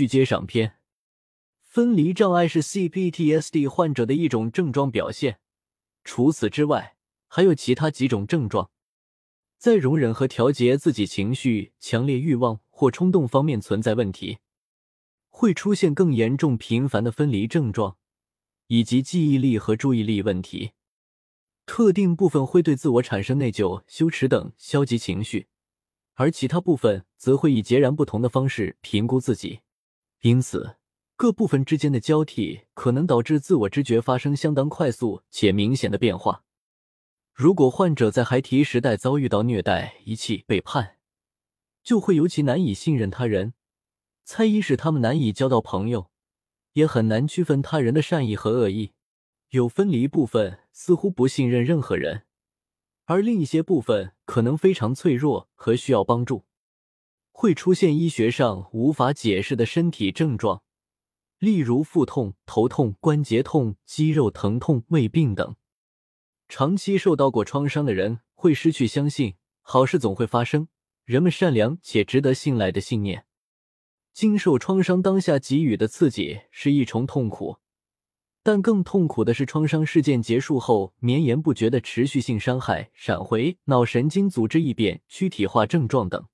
续接上篇。分离障碍是 CPTSD 患者的一种症状表现，除此之外，还有其他几种症状，在容忍和调节自己情绪、强烈欲望或冲动方面存在问题，会出现更严重、频繁的分离症状，以及记忆力和注意力问题。特定部分会对自我产生内疚、羞耻等消极情绪，而其他部分则会以截然不同的方式评估自己。因此，各部分之间的交替可能导致自我知觉发生相当快速且明显的变化。如果患者在孩提时代遭遇到虐待、遗弃、背叛，就会尤其难以信任他人，猜疑使他们难以交到朋友，也很难区分他人的善意和恶意。有分离部分似乎不信任任何人，而另一些部分可能非常脆弱和需要帮助，会出现医学上无法解释的身体症状，例如腹痛、头痛、关节痛、肌肉疼痛、胃病等。长期受到过创伤的人会失去相信好事总会发生、人们善良且值得信赖的信念。经受创伤当下给予的刺激是一重痛苦。但更痛苦的是，创伤事件结束后绵延不绝的持续性伤害、闪回、脑神经组织异变、躯体化症状等。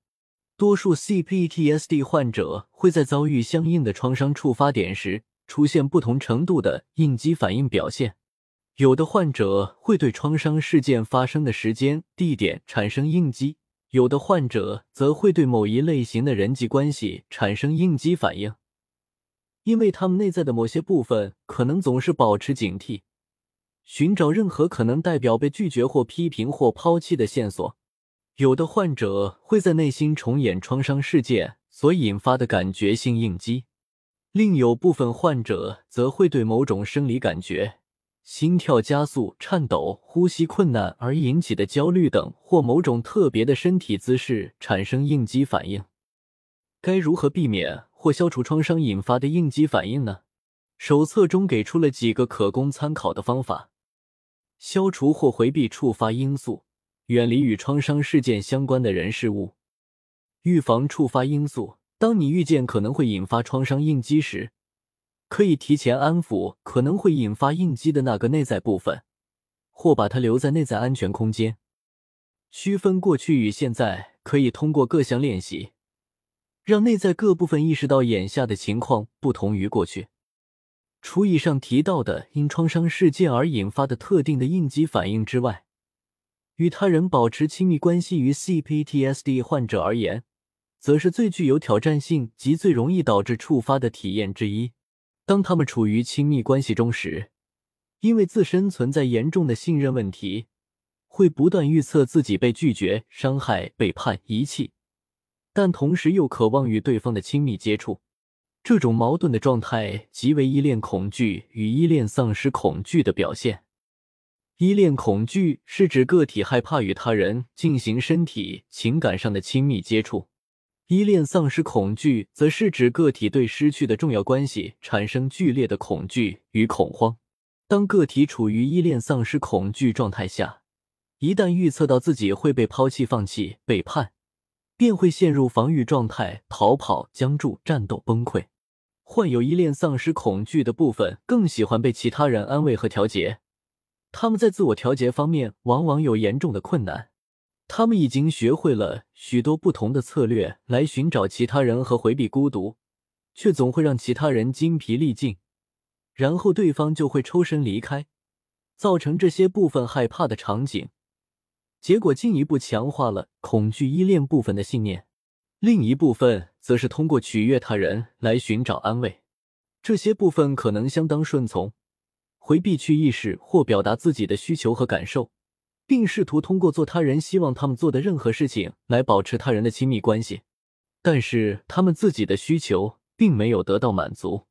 多数 CPTSD 患者会在遭遇相应的创伤触发点时，出现不同程度的应激反应表现。有的患者会对创伤事件发生的时间、地点产生应激，有的患者则会对某一类型的人际关系产生应激反应。因为他们内在的某些部分可能总是保持警惕，寻找任何可能代表被拒绝或批评或抛弃的线索。有的患者会在内心重演创伤事件所引发的感觉性应激，另有部分患者则会对某种生理感觉、心跳加速、颤抖、呼吸困难而引起的焦虑等，或某种特别的身体姿势产生应激反应。该如何避免？或消除创伤引发的应激反应呢？手册中给出了几个可供参考的方法：消除或回避触发因素，远离与创伤事件相关的人事物；预防触发因素。当你遇见可能会引发创伤应激时，可以提前安抚可能会引发应激的那个内在部分，或把它留在内在安全空间。区分过去与现在，可以通过各项练习。让内在各部分意识到眼下的情况不同于过去。除以上提到的因创伤事件而引发的特定的应激反应之外，与他人保持亲密关系，于 CPTSD 患者而言，则是最具有挑战性及最容易导致触发的体验之一。当他们处于亲密关系中时，因为自身存在严重的信任问题，会不断预测自己被拒绝、伤害、背叛、遗弃。但同时又渴望与对方的亲密接触，这种矛盾的状态极为依恋恐惧与依恋丧失恐惧的表现。依恋恐惧是指个体害怕与他人进行身体、情感上的亲密接触；依恋丧失恐惧则是指个体对失去的重要关系产生剧烈的恐惧与恐慌。当个体处于依恋丧失恐惧状态下，一旦预测到自己会被抛弃、放弃、背叛。便会陷入防御状态，逃跑、僵住、战斗、崩溃。患有依恋丧失恐惧的部分更喜欢被其他人安慰和调节，他们在自我调节方面往往有严重的困难。他们已经学会了许多不同的策略来寻找其他人和回避孤独，却总会让其他人精疲力尽，然后对方就会抽身离开，造成这些部分害怕的场景。结果进一步强化了恐惧依恋部分的信念，另一部分则是通过取悦他人来寻找安慰。这些部分可能相当顺从，回避去意识或表达自己的需求和感受，并试图通过做他人希望他们做的任何事情来保持他人的亲密关系。但是他们自己的需求并没有得到满足，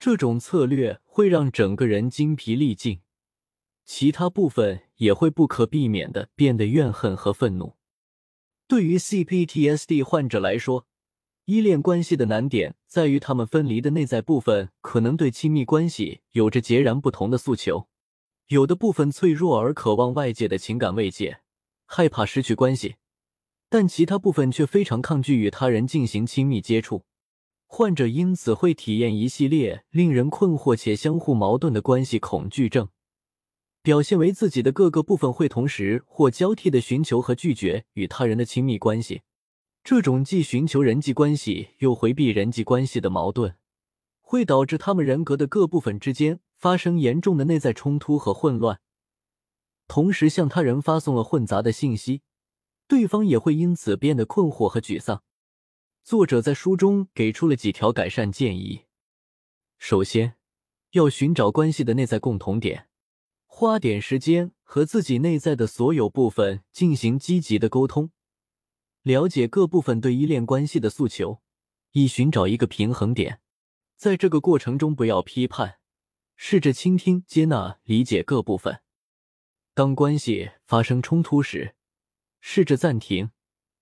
这种策略会让整个人精疲力尽。其他部分也会不可避免的变得怨恨和愤怒。对于 CPTSD 患者来说，依恋关系的难点在于他们分离的内在部分可能对亲密关系有着截然不同的诉求。有的部分脆弱而渴望外界的情感慰藉，害怕失去关系；但其他部分却非常抗拒与他人进行亲密接触。患者因此会体验一系列令人困惑且相互矛盾的关系恐惧症，表现为自己的各个部分会同时或交替的寻求和拒绝与他人的亲密关系。这种既寻求人际关系又回避人际关系的矛盾，会导致他们人格的各部分之间发生严重的内在冲突和混乱，同时向他人发送了混杂的信息，对方也会因此变得困惑和沮丧。作者在书中给出了几条改善建议：首先，要寻找关系的内在共同点，花点时间和自己内在的所有部分进行积极的沟通，了解各部分对依恋关系的诉求，以寻找一个平衡点。在这个过程中，不要批判，试着倾听、接纳、理解各部分。当关系发生冲突时，试着暂停。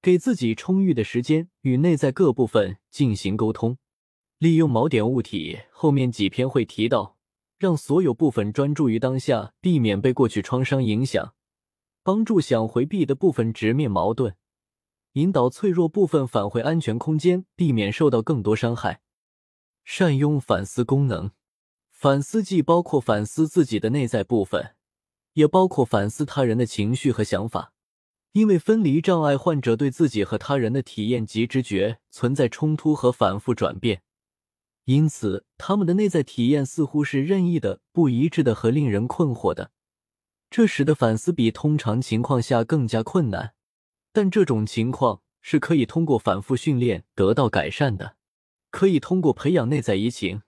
给自己充裕的时间与内在各部分进行沟通，利用锚点物体。后面几篇会提到，让所有部分专注于当下，避免被过去创伤影响，帮助想回避的部分直面矛盾，引导脆弱部分返回安全空间，避免受到更多伤害。善用反思功能，反思既包括反思自己的内在部分，也包括反思他人的情绪和想法。因为分离障碍患者对自己和他人的体验及知觉存在冲突和反复转变，因此他们的内在体验似乎是任意的、不一致的和令人困惑的。这使得反思比通常情况下更加困难。但这种情况是可以通过反复训练得到改善的，可以通过培养内在移情，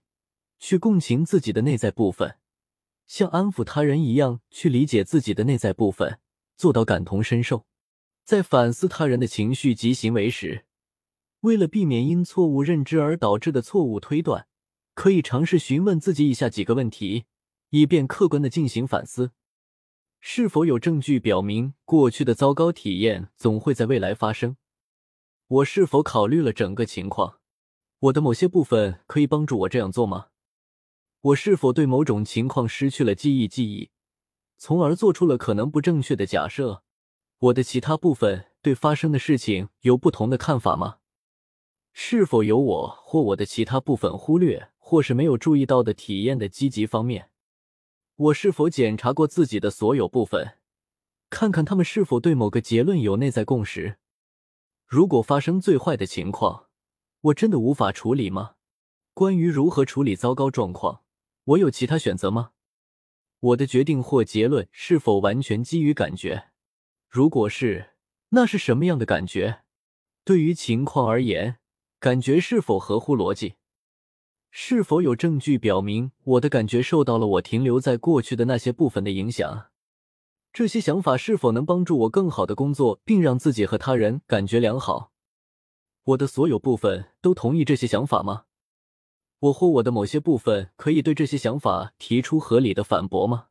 去共情自己的内在部分，像安抚他人一样去理解自己的内在部分，做到感同身受。在反思他人的情绪及行为时，为了避免因错误认知而导致的错误推断，可以尝试询问自己以下几个问题，以便客观的进行反思：是否有证据表明过去的糟糕体验总会在未来发生？我是否考虑了整个情况？我的某些部分可以帮助我这样做吗？我是否对某种情况失去了记忆记忆，从而做出了可能不正确的假设？我的其他部分对发生的事情有不同的看法吗？是否有我或我的其他部分忽略或是没有注意到的体验的积极方面？我是否检查过自己的所有部分，看看他们是否对某个结论有内在共识？如果发生最坏的情况，我真的无法处理吗？关于如何处理糟糕状况，我有其他选择吗？我的决定或结论是否完全基于感觉？如果是，那是什么样的感觉？对于情况而言，感觉是否合乎逻辑？是否有证据表明我的感觉受到了我停留在过去的那些部分的影响？这些想法是否能帮助我更好的工作，并让自己和他人感觉良好？我的所有部分都同意这些想法吗？我或我的某些部分可以对这些想法提出合理的反驳吗？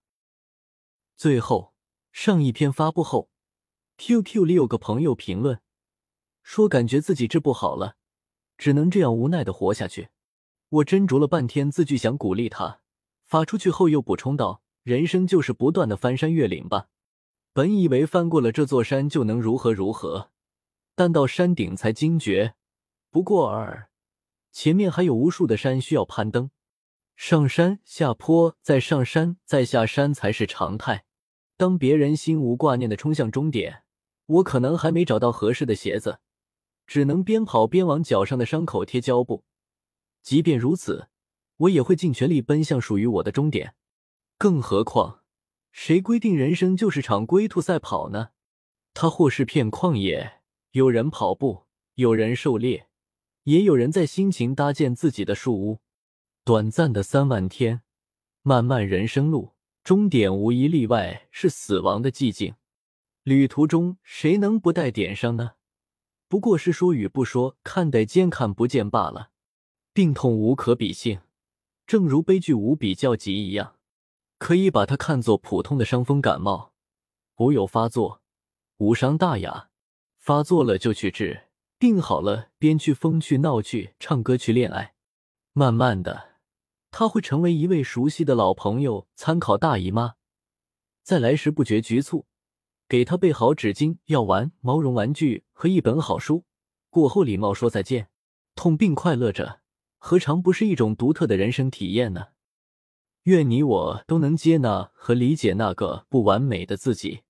最后，上一篇发布后。QQ 里有个朋友评论说，感觉自己治不好了，只能这样无奈的活下去。我斟酌了半天字句，想鼓励他，发出去后又补充道：“人生就是不断的翻山越岭吧。本以为翻过了这座山就能如何如何，但到山顶才惊觉，不过尔尔，前面还有无数的山需要攀登，上山下坡，再上山再下山才是常态。当别人心无挂念的冲向终点。”我可能还没找到合适的鞋子，只能边跑边往脚上的伤口贴胶布。即便如此，我也会尽全力奔向属于我的终点。更何况，谁规定人生就是场龟兔赛跑呢？它或是片旷野，有人跑步，有人狩猎，也有人在辛勤搭建自己的树屋。短暂的三万天，漫漫人生路，终点无一例外是死亡的寂静。旅途中谁能不带点伤呢？不过是说与不说，看得见看不见罢了。病痛无可比性，正如悲剧无比较级一样，可以把它看作普通的伤风感冒，无有发作，无伤大雅。发作了就去治，病好了边去疯去闹去唱歌去恋爱。慢慢的，他会成为一位熟悉的老朋友，参考大姨妈，在来时不觉局促。给他备好纸巾、药丸、毛绒玩具和一本好书，过后礼貌说再见。痛并快乐着，何尝不是一种独特的人生体验呢？愿你我都能接纳和理解那个不完美的自己。